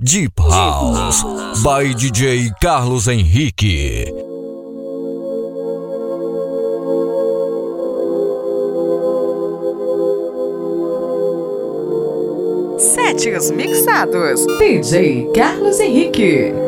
Deep House by DJ Carlos Henrique. Setes mixados. DJ Carlos Henrique.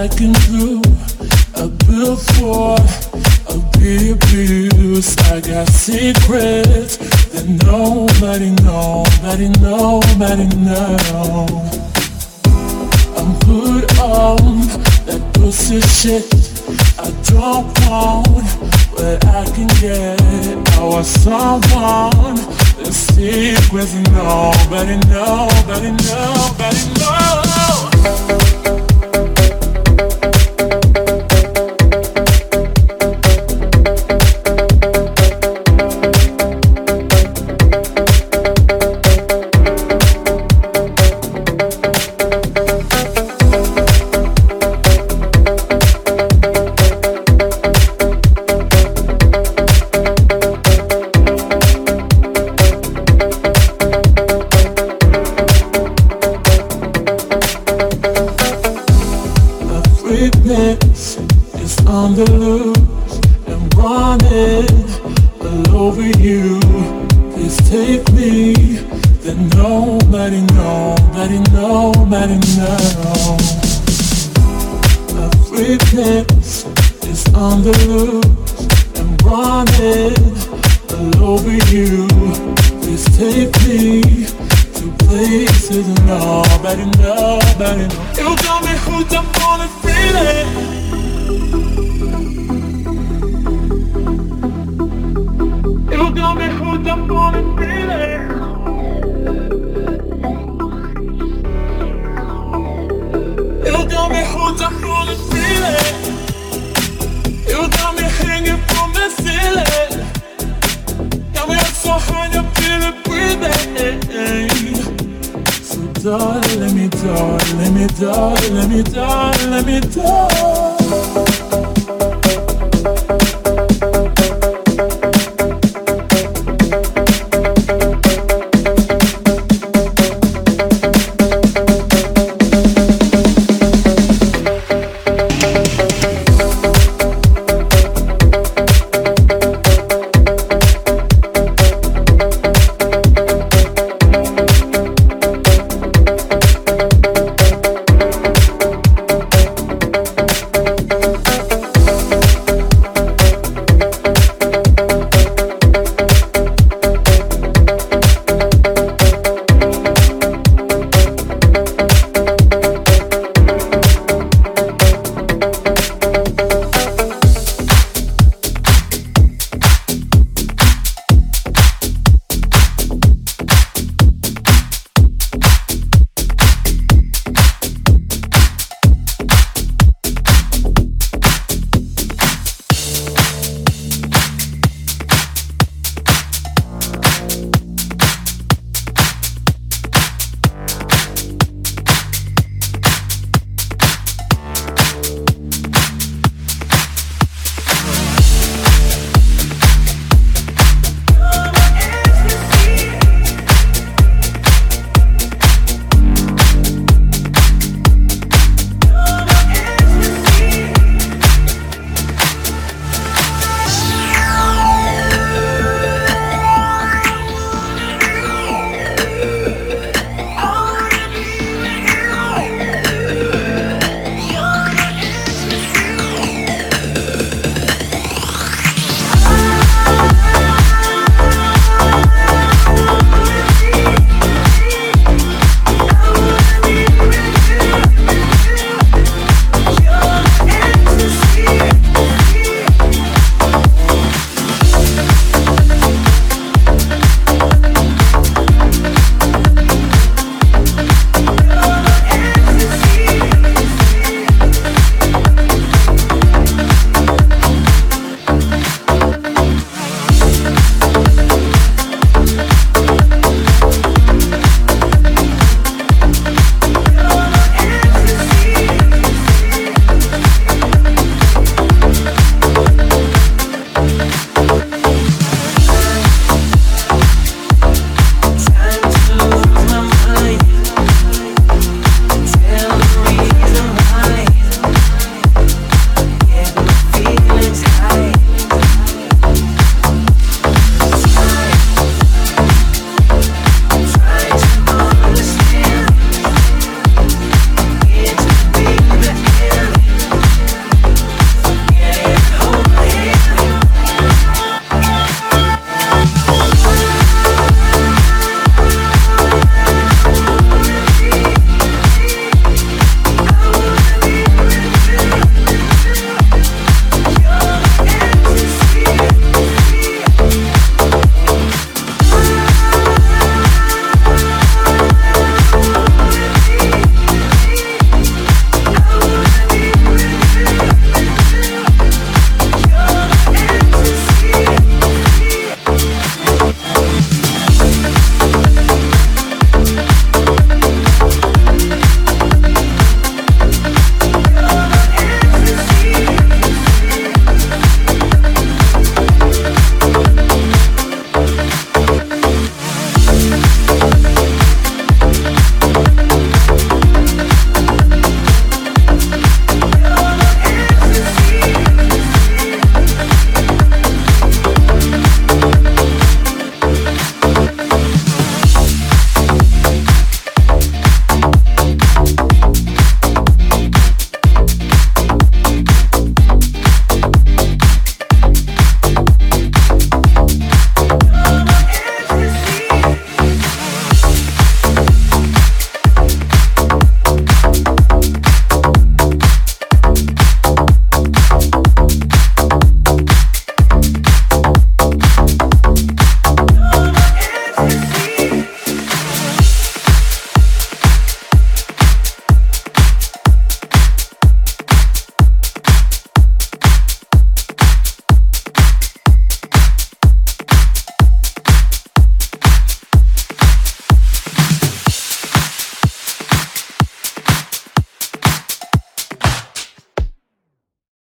Packing through a billboard of the abuse. I got secrets that nobody, nobody, nobody knows. I'm put on that pussy shit. I don't want what I can get. I want someone the secrets nobody, nobody, nobody knows. Me die, let me die, let me die.